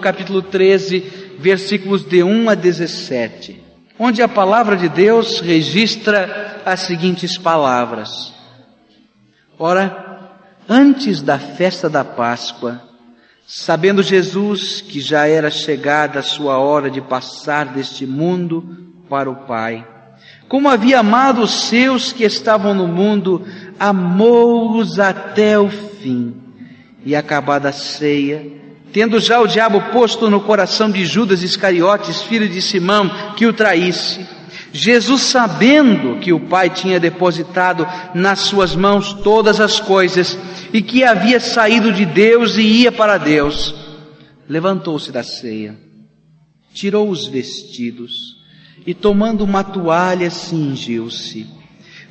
capítulo 13, versículos de 1 a 17, onde a palavra de Deus registra as seguintes palavras: Ora, antes da festa da Páscoa, sabendo Jesus que já era chegada a sua hora de passar deste mundo para o Pai, como havia amado os seus que estavam no mundo, amou-os até o fim. E acabada a ceia, tendo já o diabo posto no coração de Judas Iscariotes, filho de Simão, que o traísse, Jesus, sabendo que o Pai tinha depositado nas suas mãos todas as coisas e que havia saído de Deus e ia para Deus, levantou-se da ceia, tirou os vestidos e, tomando uma toalha, cingiu-se.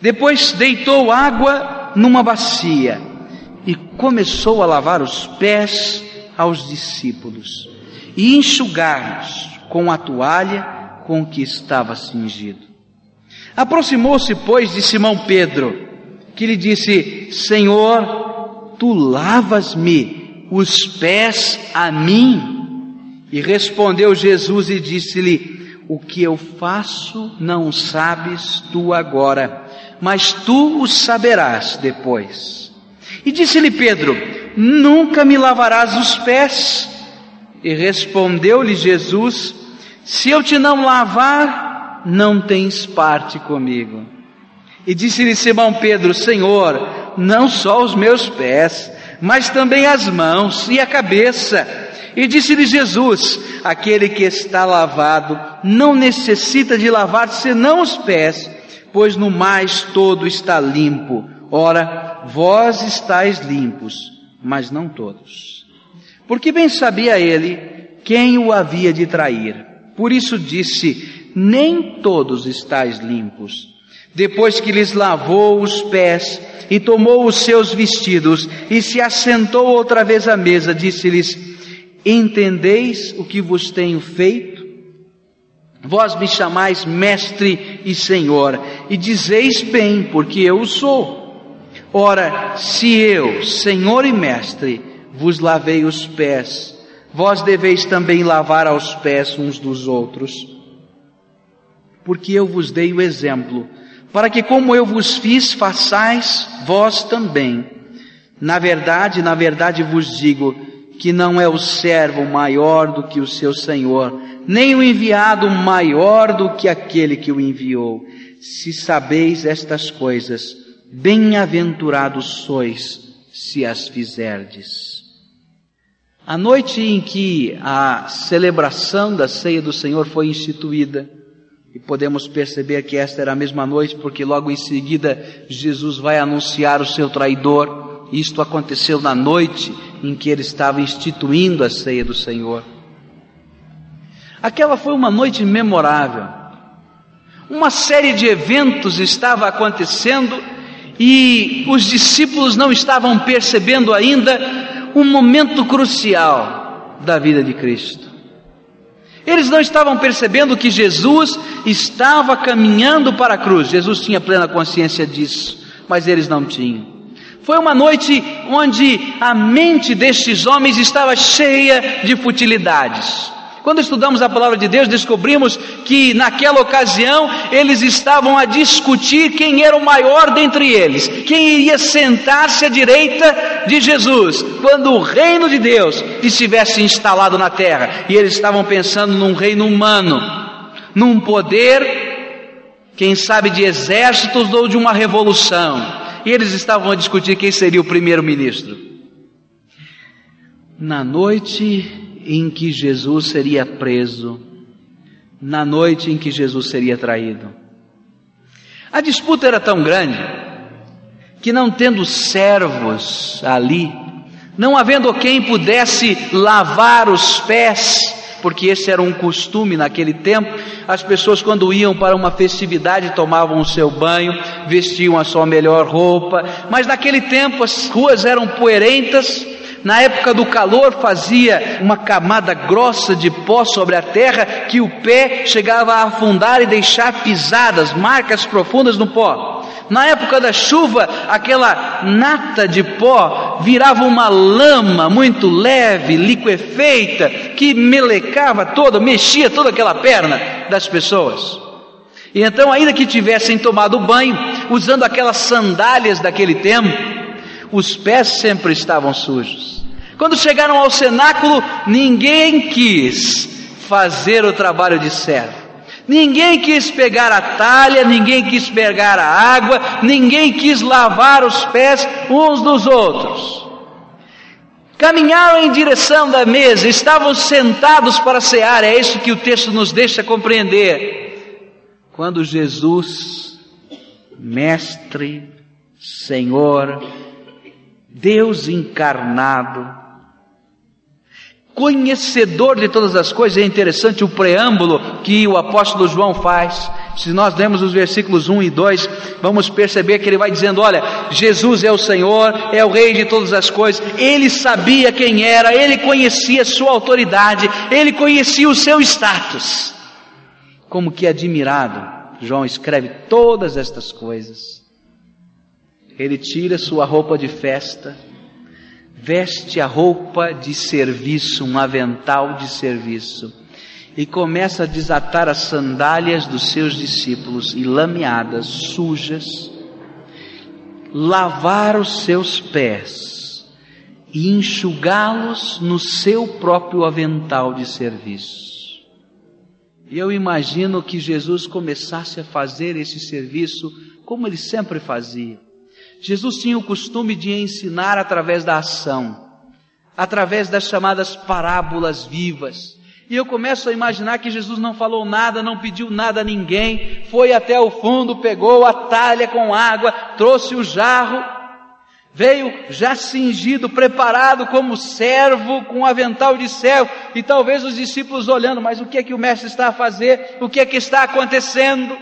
Depois deitou água numa bacia e começou a lavar os pés aos discípulos e enxugar-nos com a toalha com que estava cingido. Aproximou-se, pois, de Simão Pedro, que lhe disse: Senhor, tu lavas-me os pés a mim? E respondeu Jesus e disse-lhe: O que eu faço não sabes tu agora, mas tu o saberás depois. E disse-lhe Pedro: nunca me lavarás os pés. E respondeu-lhe Jesus: Se eu te não lavar, não tens parte comigo. E disse-lhe Simão Pedro: Senhor, não só os meus pés, mas também as mãos e a cabeça. E disse-lhe Jesus: Aquele que está lavado não necessita de lavar senão os pés, pois no mais todo está limpo. Ora, vós estáis limpos mas não todos. Porque bem sabia ele quem o havia de trair. Por isso disse: Nem todos estáis limpos. Depois que lhes lavou os pés e tomou os seus vestidos e se assentou outra vez à mesa, disse-lhes: Entendeis o que vos tenho feito? Vós me chamais mestre e senhor, e dizeis bem, porque eu o sou. Ora, se eu, Senhor e Mestre, vos lavei os pés, vós deveis também lavar aos pés uns dos outros. Porque eu vos dei o exemplo, para que como eu vos fiz, façais vós também. Na verdade, na verdade vos digo, que não é o servo maior do que o seu senhor, nem o enviado maior do que aquele que o enviou. Se sabeis estas coisas, bem-aventurados sois se as fizerdes. A noite em que a celebração da ceia do Senhor foi instituída, e podemos perceber que esta era a mesma noite, porque logo em seguida Jesus vai anunciar o seu traidor. Isto aconteceu na noite em que ele estava instituindo a ceia do Senhor. Aquela foi uma noite memorável. Uma série de eventos estava acontecendo e os discípulos não estavam percebendo ainda um momento crucial da vida de Cristo. Eles não estavam percebendo que Jesus estava caminhando para a cruz. Jesus tinha plena consciência disso, mas eles não tinham. Foi uma noite onde a mente destes homens estava cheia de futilidades. Quando estudamos a palavra de Deus, descobrimos que naquela ocasião eles estavam a discutir quem era o maior dentre eles, quem iria sentar-se à direita de Jesus, quando o reino de Deus estivesse instalado na terra. E eles estavam pensando num reino humano, num poder, quem sabe de exércitos ou de uma revolução. E eles estavam a discutir quem seria o primeiro-ministro. Na noite em que Jesus seria preso, na noite em que Jesus seria traído. A disputa era tão grande que, não tendo servos ali, não havendo quem pudesse lavar os pés, porque esse era um costume naquele tempo, as pessoas, quando iam para uma festividade, tomavam o seu banho, vestiam a sua melhor roupa, mas naquele tempo as ruas eram poeirentas, na época do calor fazia uma camada grossa de pó sobre a terra que o pé chegava a afundar e deixar pisadas, marcas profundas no pó. Na época da chuva, aquela nata de pó virava uma lama muito leve, liquefeita, que melecava toda, mexia toda aquela perna das pessoas. E então, ainda que tivessem tomado banho, usando aquelas sandálias daquele tempo, os pés sempre estavam sujos. Quando chegaram ao cenáculo, ninguém quis fazer o trabalho de servo. Ninguém quis pegar a talha, ninguém quis pegar a água, ninguém quis lavar os pés uns dos outros. Caminharam em direção da mesa, estavam sentados para cear, é isso que o texto nos deixa compreender. Quando Jesus, Mestre, Senhor, Deus encarnado, conhecedor de todas as coisas, é interessante o preâmbulo que o apóstolo João faz. Se nós lemos os versículos 1 e 2, vamos perceber que ele vai dizendo: Olha, Jesus é o Senhor, é o Rei de todas as coisas, ele sabia quem era, ele conhecia sua autoridade, ele conhecia o seu status. Como que admirado, João escreve todas estas coisas. Ele tira sua roupa de festa, veste a roupa de serviço, um avental de serviço, e começa a desatar as sandálias dos seus discípulos e lameadas, sujas, lavar os seus pés e enxugá-los no seu próprio avental de serviço. E eu imagino que Jesus começasse a fazer esse serviço como ele sempre fazia Jesus tinha o costume de ensinar através da ação, através das chamadas parábolas vivas. E eu começo a imaginar que Jesus não falou nada, não pediu nada a ninguém, foi até o fundo, pegou a talha com água, trouxe o jarro, veio já cingido, preparado como servo, com um avental de céu, e talvez os discípulos olhando, mas o que é que o mestre está a fazer? O que é que está acontecendo?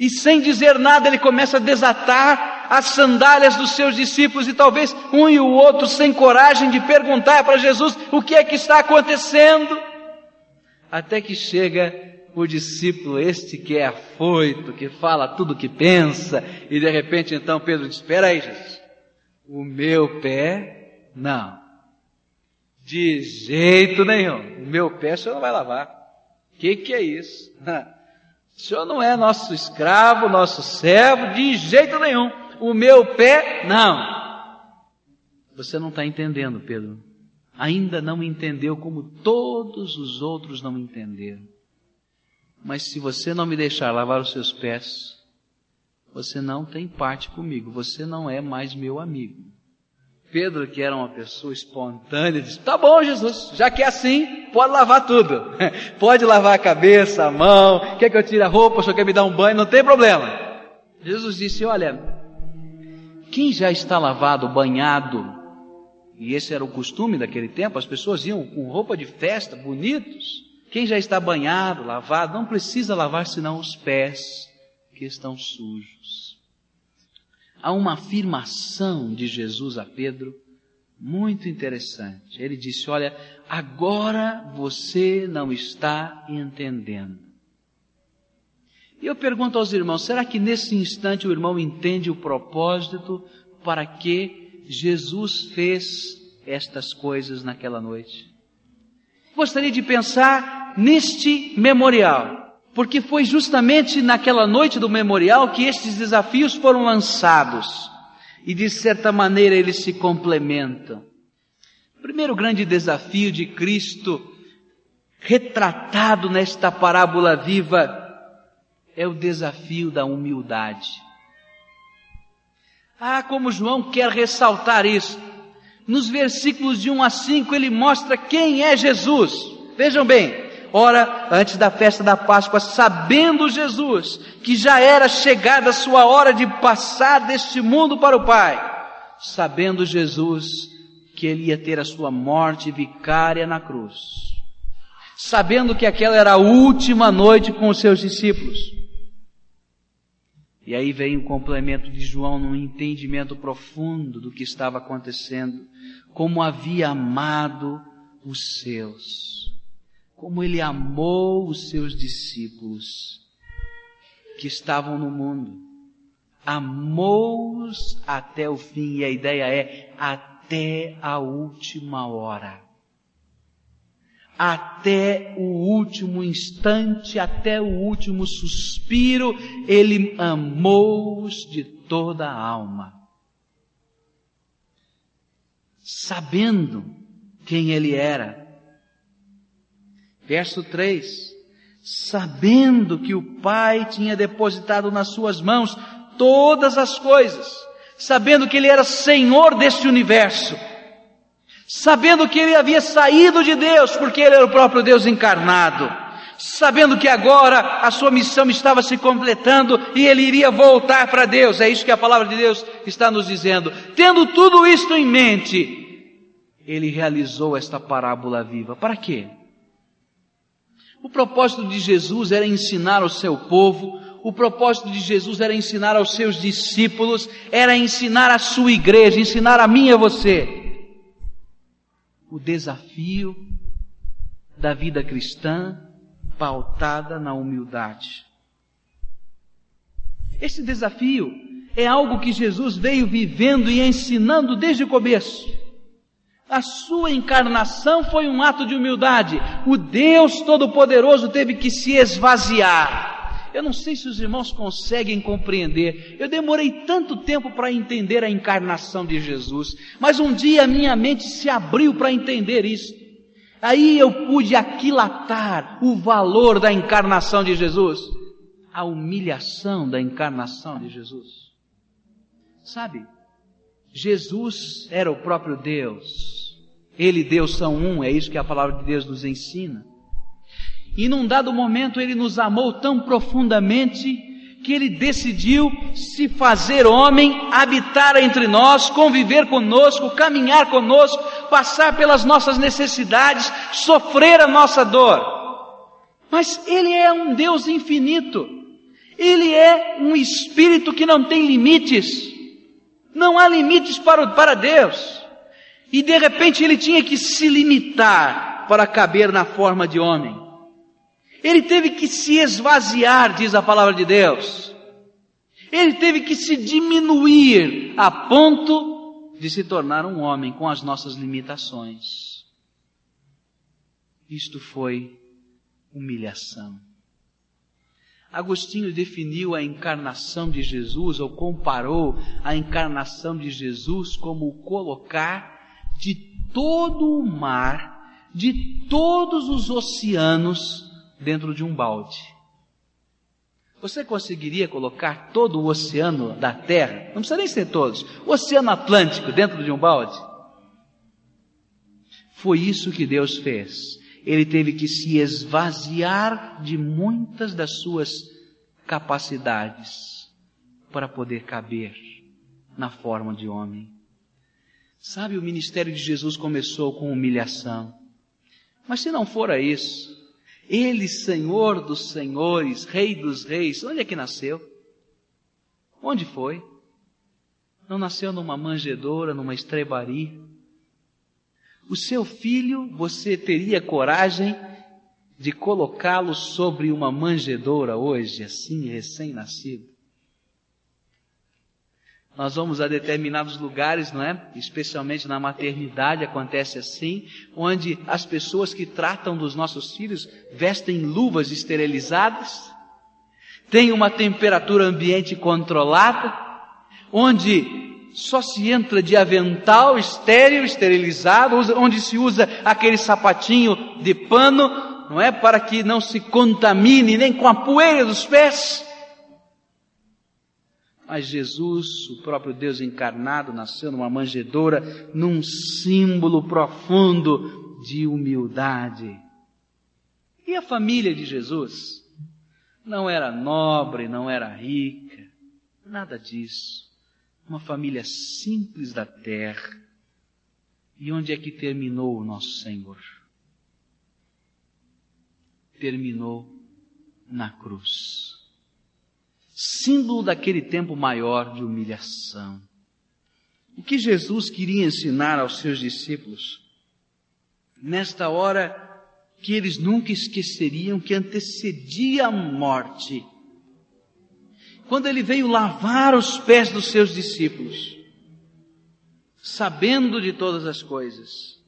E sem dizer nada, ele começa a desatar as sandálias dos seus discípulos, e talvez um e o outro sem coragem de perguntar para Jesus o que é que está acontecendo. Até que chega o discípulo, este que é afoito, que fala tudo o que pensa, e de repente então Pedro diz: Espera aí, Jesus, o meu pé, não. De jeito nenhum. O meu pé o senhor não vai lavar. O que, que é isso? O senhor não é nosso escravo, nosso servo, de jeito nenhum. O meu pé, não. Você não está entendendo, Pedro. Ainda não entendeu como todos os outros não entenderam. Mas se você não me deixar lavar os seus pés, você não tem parte comigo, você não é mais meu amigo. Pedro, que era uma pessoa espontânea, disse: Tá bom, Jesus, já que é assim, pode lavar tudo. pode lavar a cabeça, a mão, quer que eu tire a roupa, senhor quer me dar um banho, não tem problema. Jesus disse: Olha, quem já está lavado, banhado, e esse era o costume daquele tempo, as pessoas iam com roupa de festa, bonitos. Quem já está banhado, lavado, não precisa lavar senão os pés que estão sujos há uma afirmação de Jesus a Pedro muito interessante. Ele disse: Olha, agora você não está entendendo. E eu pergunto aos irmãos: será que nesse instante o irmão entende o propósito para que Jesus fez estas coisas naquela noite? Gostaria de pensar neste memorial porque foi justamente naquela noite do memorial que estes desafios foram lançados. E de certa maneira eles se complementam. O primeiro grande desafio de Cristo, retratado nesta parábola viva, é o desafio da humildade. Ah, como João quer ressaltar isso. Nos versículos de 1 a 5 ele mostra quem é Jesus. Vejam bem, Ora, antes da festa da Páscoa, sabendo Jesus que já era chegada a sua hora de passar deste mundo para o Pai, sabendo Jesus que ele ia ter a sua morte vicária na cruz, sabendo que aquela era a última noite com os seus discípulos. E aí vem o complemento de João num entendimento profundo do que estava acontecendo, como havia amado os seus como ele amou os seus discípulos que estavam no mundo, amou-os até o fim, e a ideia é até a última hora. Até o último instante, até o último suspiro, ele amou-os de toda a alma. Sabendo quem ele era. Verso 3 sabendo que o Pai tinha depositado nas suas mãos todas as coisas, sabendo que Ele era Senhor deste universo, sabendo que Ele havia saído de Deus, porque Ele era o próprio Deus encarnado, sabendo que agora a sua missão estava se completando e Ele iria voltar para Deus, é isso que a palavra de Deus está nos dizendo. Tendo tudo isto em mente, Ele realizou esta parábola viva. Para quê? O propósito de Jesus era ensinar o seu povo o propósito de Jesus era ensinar aos seus discípulos, era ensinar a sua igreja, ensinar a mim e a você. O desafio da vida cristã pautada na humildade. Esse desafio é algo que Jesus veio vivendo e ensinando desde o começo. A sua encarnação foi um ato de humildade. O Deus Todo-Poderoso teve que se esvaziar eu não sei se os irmãos conseguem compreender. Eu demorei tanto tempo para entender a encarnação de Jesus, mas um dia minha mente se abriu para entender isso. Aí eu pude aquilatar o valor da encarnação de Jesus, a humilhação da encarnação de Jesus. Sabe, Jesus era o próprio Deus. Ele e Deus são um, é isso que a palavra de Deus nos ensina. E num dado momento ele nos amou tão profundamente que ele decidiu se fazer homem, habitar entre nós, conviver conosco, caminhar conosco, passar pelas nossas necessidades, sofrer a nossa dor. Mas ele é um Deus infinito. Ele é um espírito que não tem limites. Não há limites para, para Deus. E de repente ele tinha que se limitar para caber na forma de homem. Ele teve que se esvaziar, diz a palavra de Deus. Ele teve que se diminuir a ponto de se tornar um homem com as nossas limitações. Isto foi humilhação. Agostinho definiu a encarnação de Jesus, ou comparou a encarnação de Jesus como o colocar de todo o mar, de todos os oceanos, dentro de um balde. Você conseguiria colocar todo o oceano da Terra, não precisa nem ser todos, o oceano Atlântico dentro de um balde? Foi isso que Deus fez. Ele teve que se esvaziar de muitas das suas capacidades para poder caber na forma de homem. Sabe, o ministério de Jesus começou com humilhação. Mas se não fora isso, ele, Senhor dos senhores, Rei dos reis, onde é que nasceu? Onde foi? Não nasceu numa manjedoura, numa estrebaria? O seu filho, você teria coragem de colocá-lo sobre uma manjedoura hoje, assim, recém-nascido? Nós vamos a determinados lugares, não é? Especialmente na maternidade acontece assim, onde as pessoas que tratam dos nossos filhos vestem luvas esterilizadas, tem uma temperatura ambiente controlada, onde só se entra de avental estéril, esterilizado, onde se usa aquele sapatinho de pano, não é? Para que não se contamine nem com a poeira dos pés. Mas Jesus, o próprio Deus encarnado, nasceu numa manjedoura, num símbolo profundo de humildade. E a família de Jesus? Não era nobre, não era rica, nada disso. Uma família simples da terra. E onde é que terminou o nosso Senhor? Terminou na cruz símbolo daquele tempo maior de humilhação. O que Jesus queria ensinar aos seus discípulos? Nesta hora que eles nunca esqueceriam que antecedia a morte, quando ele veio lavar os pés dos seus discípulos, sabendo de todas as coisas.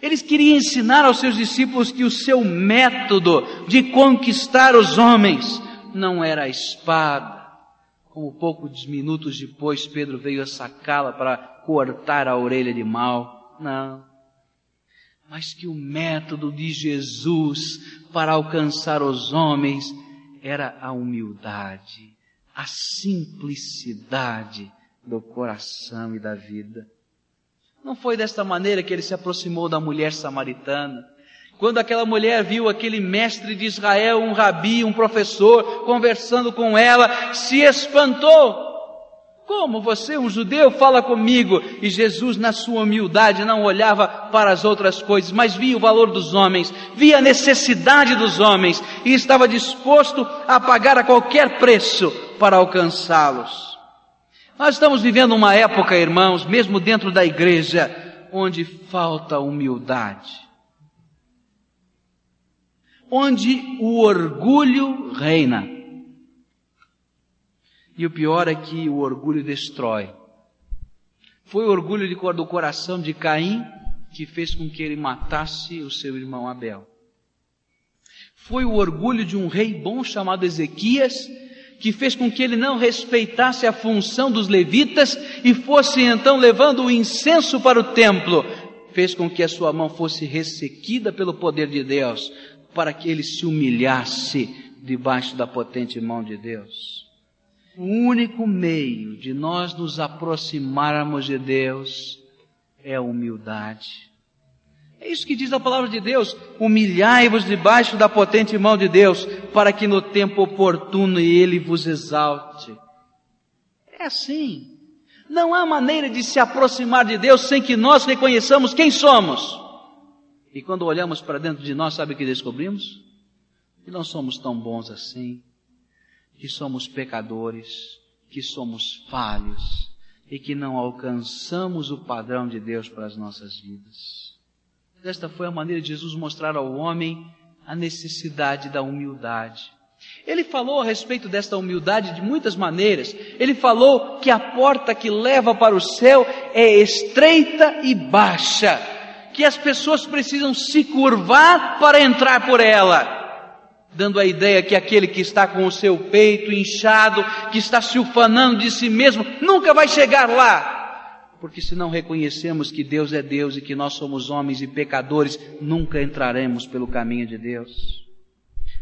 Eles queriam ensinar aos seus discípulos que o seu método de conquistar os homens não era a espada, como poucos minutos depois Pedro veio a sacá-la para cortar a orelha de mal. Não. Mas que o método de Jesus para alcançar os homens era a humildade, a simplicidade do coração e da vida. Não foi desta maneira que ele se aproximou da mulher samaritana. Quando aquela mulher viu aquele mestre de Israel, um rabi, um professor, conversando com ela, se espantou. Como você, um judeu, fala comigo? E Jesus, na sua humildade, não olhava para as outras coisas, mas via o valor dos homens, via a necessidade dos homens e estava disposto a pagar a qualquer preço para alcançá-los. Nós estamos vivendo uma época, irmãos, mesmo dentro da igreja, onde falta humildade. Onde o orgulho reina. E o pior é que o orgulho destrói. Foi o orgulho do coração de Caim que fez com que ele matasse o seu irmão Abel. Foi o orgulho de um rei bom chamado Ezequias que fez com que ele não respeitasse a função dos levitas e fosse então levando o incenso para o templo, fez com que a sua mão fosse ressequida pelo poder de Deus, para que ele se humilhasse debaixo da potente mão de Deus. O único meio de nós nos aproximarmos de Deus é a humildade. É isso que diz a palavra de Deus. Humilhai-vos debaixo da potente mão de Deus, para que no tempo oportuno Ele vos exalte. É assim. Não há maneira de se aproximar de Deus sem que nós reconheçamos quem somos. E quando olhamos para dentro de nós, sabe o que descobrimos? Que não somos tão bons assim, que somos pecadores, que somos falhos e que não alcançamos o padrão de Deus para as nossas vidas. Esta foi a maneira de Jesus mostrar ao homem a necessidade da humildade. Ele falou a respeito desta humildade de muitas maneiras. Ele falou que a porta que leva para o céu é estreita e baixa, que as pessoas precisam se curvar para entrar por ela, dando a ideia que aquele que está com o seu peito inchado, que está se ufanando de si mesmo, nunca vai chegar lá. Porque se não reconhecemos que Deus é Deus e que nós somos homens e pecadores, nunca entraremos pelo caminho de Deus.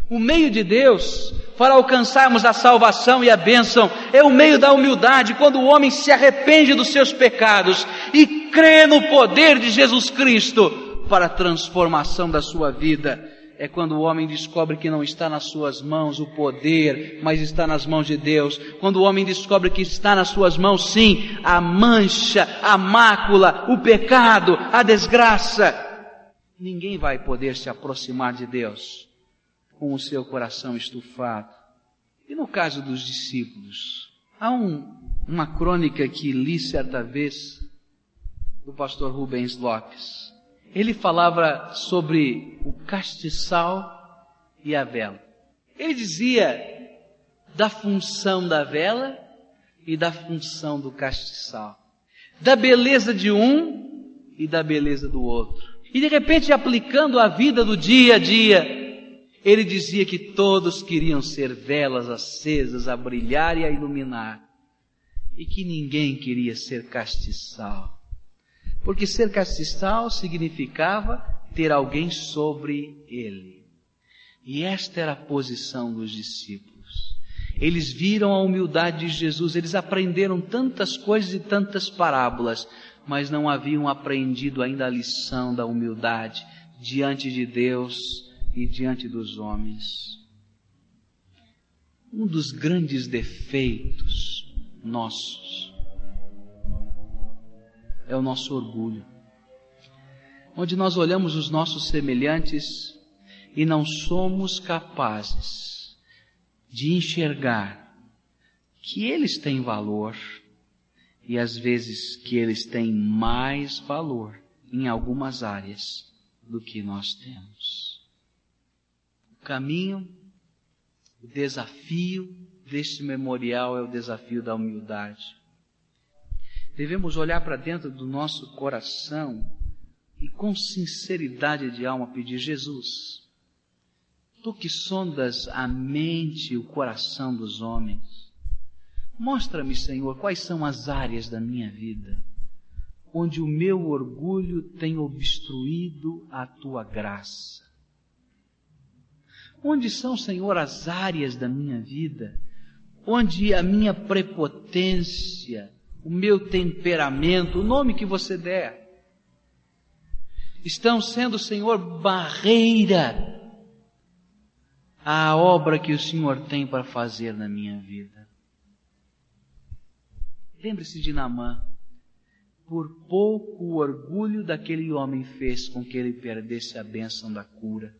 O meio de Deus para alcançarmos a salvação e a bênção é o meio da humildade, quando o homem se arrepende dos seus pecados e crê no poder de Jesus Cristo para a transformação da sua vida é quando o homem descobre que não está nas suas mãos o poder, mas está nas mãos de Deus. Quando o homem descobre que está nas suas mãos, sim, a mancha, a mácula, o pecado, a desgraça. Ninguém vai poder se aproximar de Deus com o seu coração estufado. E no caso dos discípulos, há um, uma crônica que li certa vez do pastor Rubens Lopes ele falava sobre o castiçal e a vela. Ele dizia da função da vela e da função do castiçal, da beleza de um e da beleza do outro. E de repente, aplicando a vida do dia a dia, ele dizia que todos queriam ser velas acesas a brilhar e a iluminar, e que ninguém queria ser castiçal. Porque ser castiçal significava ter alguém sobre ele. E esta era a posição dos discípulos. Eles viram a humildade de Jesus, eles aprenderam tantas coisas e tantas parábolas, mas não haviam aprendido ainda a lição da humildade diante de Deus e diante dos homens. Um dos grandes defeitos nossos é o nosso orgulho. Onde nós olhamos os nossos semelhantes e não somos capazes de enxergar que eles têm valor e às vezes que eles têm mais valor em algumas áreas do que nós temos. O caminho, o desafio deste memorial é o desafio da humildade. Devemos olhar para dentro do nosso coração e com sinceridade de alma pedir Jesus. Tu que sondas a mente e o coração dos homens, mostra-me, Senhor, quais são as áreas da minha vida onde o meu orgulho tem obstruído a tua graça. Onde são, Senhor, as áreas da minha vida onde a minha prepotência, o meu temperamento, o nome que você der, estão sendo, Senhor, barreira à obra que o Senhor tem para fazer na minha vida. Lembre-se de Namã. Por pouco o orgulho daquele homem fez com que ele perdesse a bênção da cura.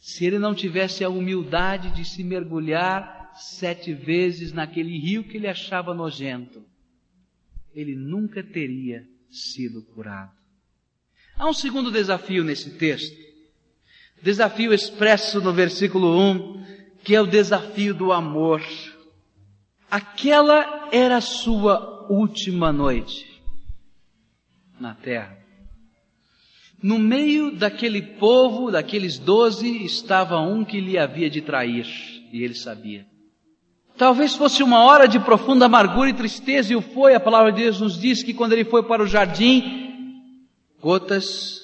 Se ele não tivesse a humildade de se mergulhar sete vezes naquele rio que ele achava nojento, ele nunca teria sido curado. Há um segundo desafio nesse texto. Desafio expresso no versículo 1, que é o desafio do amor. Aquela era a sua última noite na terra. No meio daquele povo, daqueles doze, estava um que lhe havia de trair, e ele sabia. Talvez fosse uma hora de profunda amargura e tristeza, e o foi. A palavra de Deus nos diz que quando ele foi para o jardim, gotas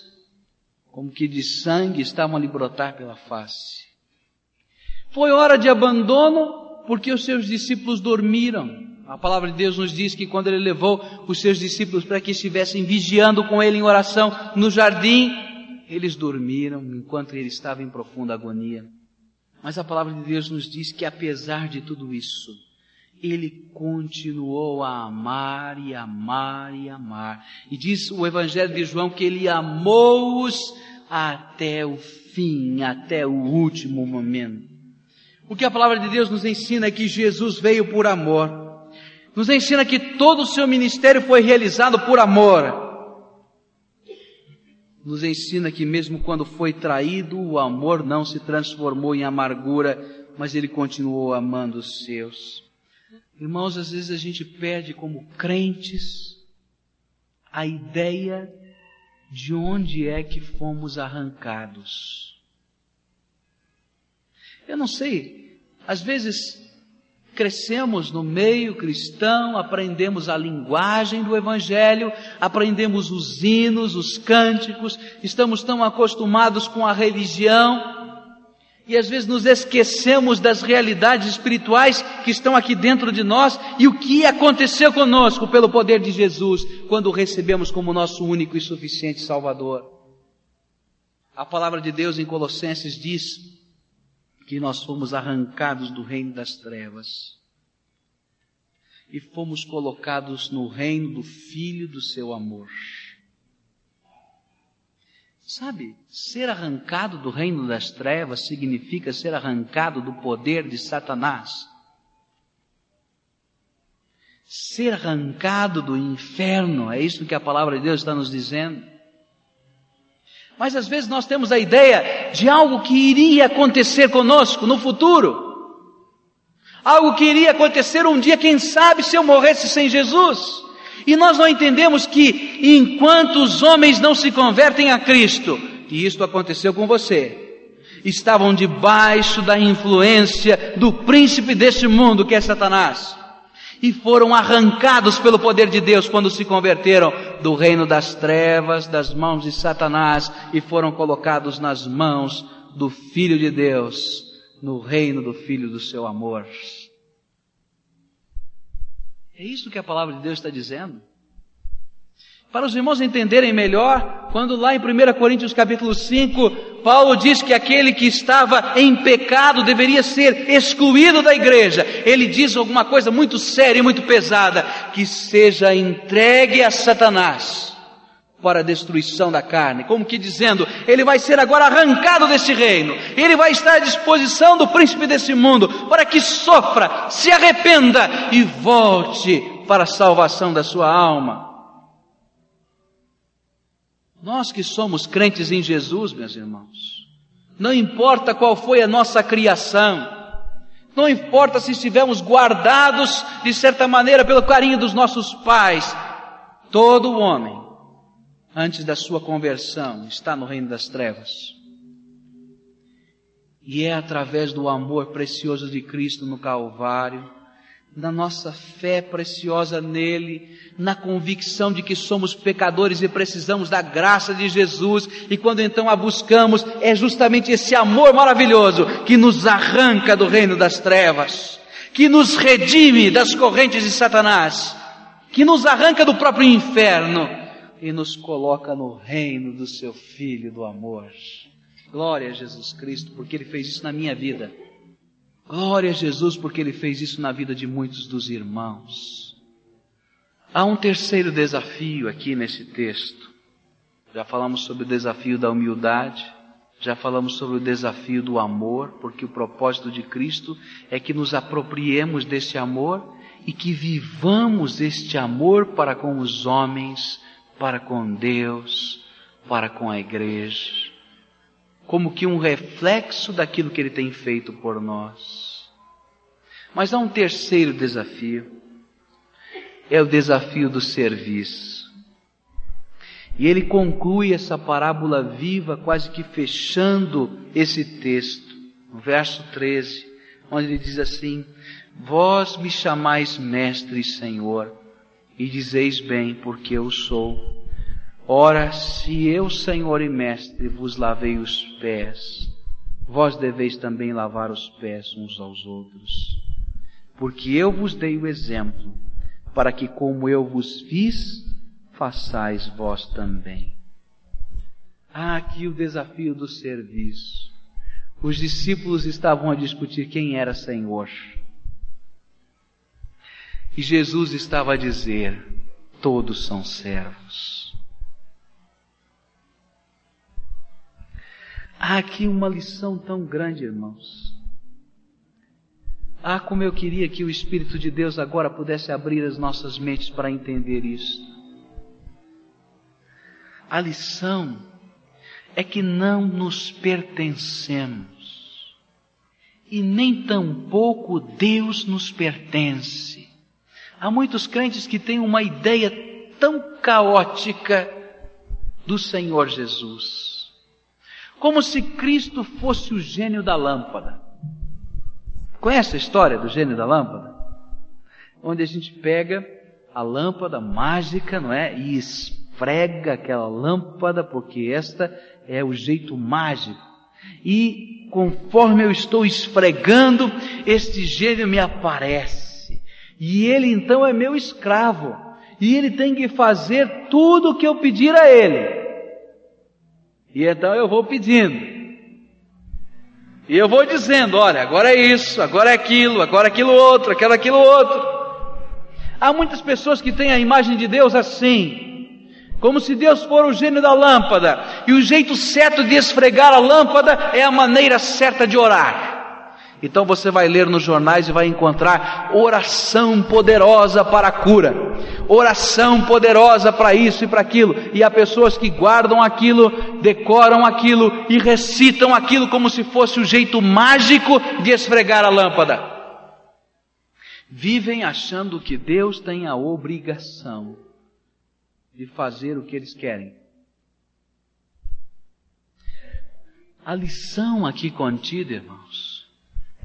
como que de sangue estavam a lhe brotar pela face. Foi hora de abandono, porque os seus discípulos dormiram. A palavra de Deus nos diz que quando ele levou os seus discípulos para que estivessem vigiando com ele em oração no jardim, eles dormiram enquanto ele estava em profunda agonia. Mas a palavra de Deus nos diz que apesar de tudo isso, ele continuou a amar e amar e amar. E diz o Evangelho de João que ele amou-os até o fim, até o último momento. O que a palavra de Deus nos ensina é que Jesus veio por amor. Nos ensina que todo o seu ministério foi realizado por amor nos ensina que mesmo quando foi traído, o amor não se transformou em amargura, mas ele continuou amando os seus. Irmãos, às vezes a gente perde como crentes a ideia de onde é que fomos arrancados. Eu não sei, às vezes crescemos no meio cristão, aprendemos a linguagem do Evangelho, aprendemos os hinos, os cânticos, estamos tão acostumados com a religião, e às vezes nos esquecemos das realidades espirituais que estão aqui dentro de nós e o que aconteceu conosco pelo poder de Jesus quando o recebemos como nosso único e suficiente Salvador. A palavra de Deus em Colossenses diz que nós fomos arrancados do reino das trevas e fomos colocados no reino do Filho do seu amor. Sabe, ser arrancado do reino das trevas significa ser arrancado do poder de Satanás. Ser arrancado do inferno, é isso que a palavra de Deus está nos dizendo. Mas às vezes nós temos a ideia de algo que iria acontecer conosco no futuro. Algo que iria acontecer um dia, quem sabe, se eu morresse sem Jesus. E nós não entendemos que enquanto os homens não se convertem a Cristo, e isto aconteceu com você, estavam debaixo da influência do príncipe deste mundo que é Satanás e foram arrancados pelo poder de Deus quando se converteram do reino das trevas, das mãos de Satanás e foram colocados nas mãos do Filho de Deus, no reino do Filho do seu amor. É isso que a palavra de Deus está dizendo. Para os irmãos entenderem melhor, quando lá em 1 Coríntios capítulo 5, Paulo diz que aquele que estava em pecado deveria ser excluído da igreja. Ele diz alguma coisa muito séria e muito pesada, que seja entregue a Satanás para a destruição da carne, como que dizendo, ele vai ser agora arrancado desse reino, ele vai estar à disposição do príncipe desse mundo, para que sofra, se arrependa e volte para a salvação da sua alma. Nós que somos crentes em Jesus, meus irmãos, não importa qual foi a nossa criação, Não importa se estivermos guardados de certa maneira pelo carinho dos nossos pais. Todo homem, antes da sua conversão, está no reino das trevas. E é através do amor precioso de Cristo no Calvário na nossa fé preciosa nele, na convicção de que somos pecadores e precisamos da graça de Jesus, e quando então a buscamos, é justamente esse amor maravilhoso que nos arranca do reino das trevas, que nos redime das correntes de Satanás, que nos arranca do próprio inferno e nos coloca no reino do seu Filho do amor. Glória a Jesus Cristo, porque Ele fez isso na minha vida. Glória a Jesus porque Ele fez isso na vida de muitos dos irmãos. Há um terceiro desafio aqui nesse texto. Já falamos sobre o desafio da humildade, já falamos sobre o desafio do amor, porque o propósito de Cristo é que nos apropriemos desse amor e que vivamos este amor para com os homens, para com Deus, para com a igreja como que um reflexo daquilo que ele tem feito por nós. Mas há um terceiro desafio. É o desafio do serviço. E ele conclui essa parábola viva, quase que fechando esse texto, no verso 13, onde ele diz assim: Vós me chamais mestre e senhor, e dizeis bem, porque eu sou. Ora, se eu, Senhor e Mestre, vos lavei os pés, vós deveis também lavar os pés uns aos outros. Porque eu vos dei o exemplo, para que como eu vos fiz, façais vós também. Ah, aqui o desafio do serviço. Os discípulos estavam a discutir quem era Senhor. E Jesus estava a dizer: todos são servos. Há aqui uma lição tão grande, irmãos. Ah, como eu queria que o Espírito de Deus agora pudesse abrir as nossas mentes para entender isso. A lição é que não nos pertencemos e nem tampouco Deus nos pertence. Há muitos crentes que têm uma ideia tão caótica do Senhor Jesus como se Cristo fosse o gênio da lâmpada. Conhece a história do gênio da lâmpada? Onde a gente pega a lâmpada mágica, não é? E esfrega aquela lâmpada, porque esta é o jeito mágico. E conforme eu estou esfregando, este gênio me aparece. E ele então é meu escravo. E ele tem que fazer tudo o que eu pedir a ele. E então eu vou pedindo. E eu vou dizendo, olha, agora é isso, agora é aquilo, agora é aquilo outro, aquilo aquilo outro. Há muitas pessoas que têm a imagem de Deus assim, como se Deus for o gênio da lâmpada, e o jeito certo de esfregar a lâmpada é a maneira certa de orar. Então você vai ler nos jornais e vai encontrar oração poderosa para a cura, oração poderosa para isso e para aquilo, e há pessoas que guardam aquilo, decoram aquilo e recitam aquilo como se fosse o jeito mágico de esfregar a lâmpada. Vivem achando que Deus tem a obrigação de fazer o que eles querem. A lição aqui contida, irmãos,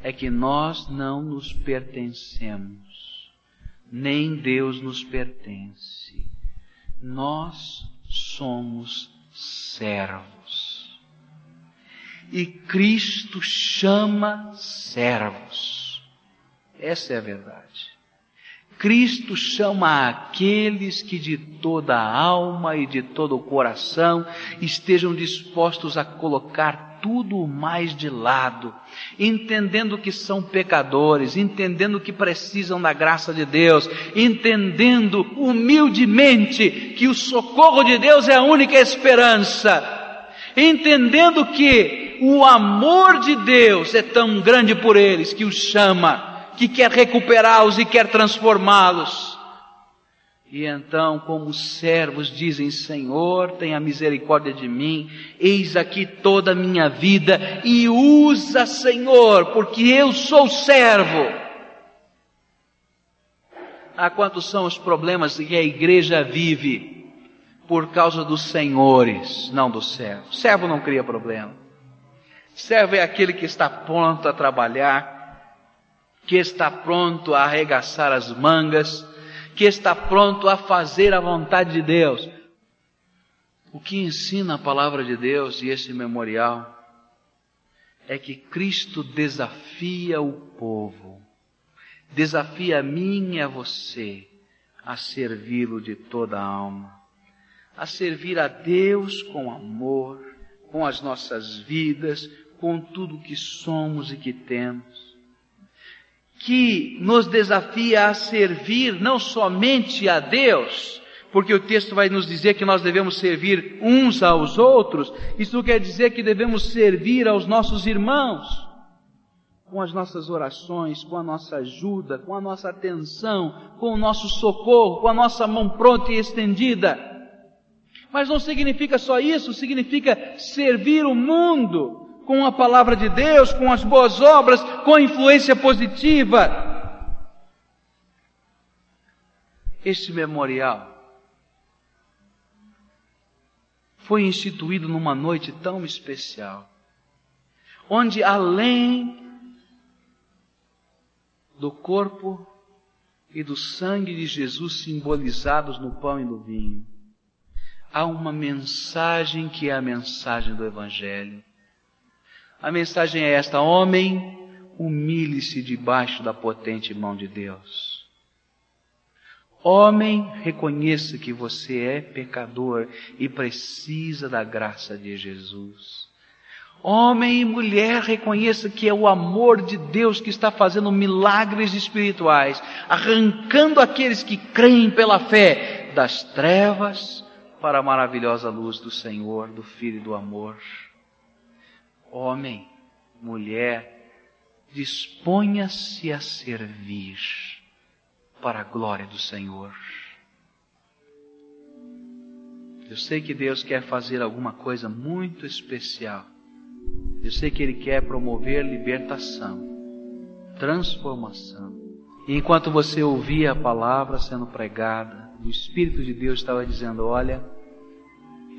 é que nós não nos pertencemos, nem Deus nos pertence. Nós somos servos. E Cristo chama servos. Essa é a verdade. Cristo chama aqueles que de toda a alma e de todo o coração estejam dispostos a colocar tudo mais de lado, entendendo que são pecadores, entendendo que precisam da graça de Deus, entendendo humildemente que o socorro de Deus é a única esperança, entendendo que o amor de Deus é tão grande por eles que os chama, que quer recuperá-los e quer transformá-los. E então, como os servos dizem, Senhor, tenha misericórdia de mim, eis aqui toda a minha vida, e usa, Senhor, porque eu sou servo. Ah, quantos são os problemas que a igreja vive por causa dos senhores, não do servo. Servo não cria problema. Servo é aquele que está pronto a trabalhar, que está pronto a arregaçar as mangas, que está pronto a fazer a vontade de Deus. O que ensina a palavra de Deus e esse memorial é que Cristo desafia o povo, desafia a mim e a você a servi-lo de toda a alma, a servir a Deus com amor, com as nossas vidas, com tudo que somos e que temos que nos desafia a servir não somente a Deus, porque o texto vai nos dizer que nós devemos servir uns aos outros, isso quer dizer que devemos servir aos nossos irmãos, com as nossas orações, com a nossa ajuda, com a nossa atenção, com o nosso socorro, com a nossa mão pronta e estendida. Mas não significa só isso, significa servir o mundo, com a palavra de Deus, com as boas obras, com a influência positiva. Este memorial foi instituído numa noite tão especial, onde além do corpo e do sangue de Jesus simbolizados no pão e no vinho, há uma mensagem que é a mensagem do Evangelho a mensagem é esta: homem, humilhe-se debaixo da potente mão de Deus. Homem, reconheça que você é pecador e precisa da graça de Jesus. Homem e mulher, reconheça que é o amor de Deus que está fazendo milagres espirituais, arrancando aqueles que creem pela fé das trevas para a maravilhosa luz do Senhor, do Filho e do amor homem, mulher, disponha-se a servir para a glória do Senhor. Eu sei que Deus quer fazer alguma coisa muito especial. Eu sei que Ele quer promover libertação, transformação. E enquanto você ouvia a palavra sendo pregada, o Espírito de Deus estava dizendo: Olha,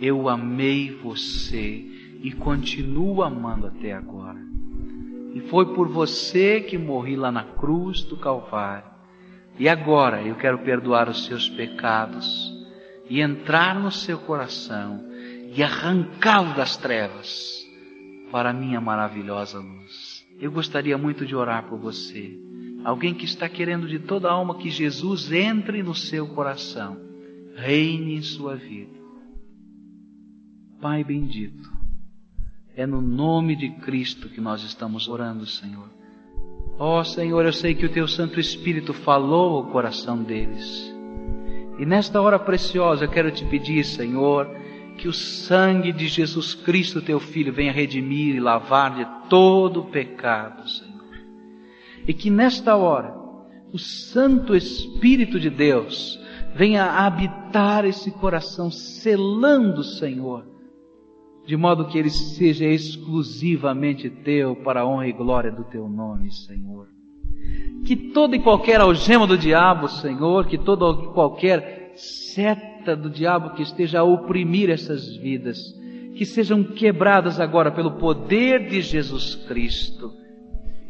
eu amei você e continuo amando até agora. E foi por você que morri lá na cruz do Calvário. E agora eu quero perdoar os seus pecados e entrar no seu coração e arrancá-lo das trevas para a minha maravilhosa luz. Eu gostaria muito de orar por você. Alguém que está querendo de toda a alma que Jesus entre no seu coração, reine em sua vida. Pai bendito, é no nome de Cristo que nós estamos orando, Senhor. Ó oh, Senhor, eu sei que o Teu Santo Espírito falou ao coração deles. E nesta hora preciosa eu quero te pedir, Senhor, que o sangue de Jesus Cristo, Teu Filho, venha redimir e lavar de todo o pecado, Senhor. E que nesta hora o Santo Espírito de Deus venha habitar esse coração, selando, Senhor, de modo que ele seja exclusivamente teu para a honra e glória do teu nome, Senhor. Que toda e qualquer algema do diabo, Senhor, que toda e qualquer seta do diabo que esteja a oprimir essas vidas, que sejam quebradas agora pelo poder de Jesus Cristo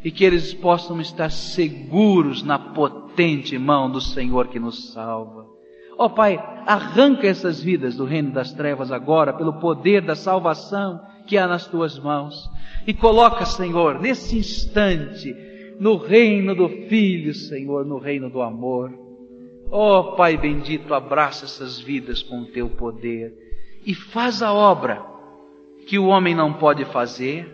e que eles possam estar seguros na potente mão do Senhor que nos salva. Ó oh, Pai, arranca essas vidas do reino das trevas agora, pelo poder da salvação que há nas tuas mãos. E coloca, Senhor, nesse instante, no reino do Filho, Senhor, no reino do amor. Ó oh, Pai bendito, abraça essas vidas com o teu poder e faz a obra que o homem não pode fazer,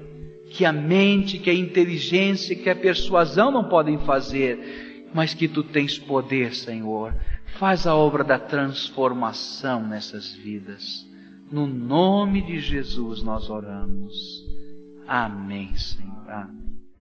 que a mente, que a inteligência, que a persuasão não podem fazer, mas que tu tens poder, Senhor Faz a obra da transformação nessas vidas. No nome de Jesus nós oramos. Amém, Senhor. Amém.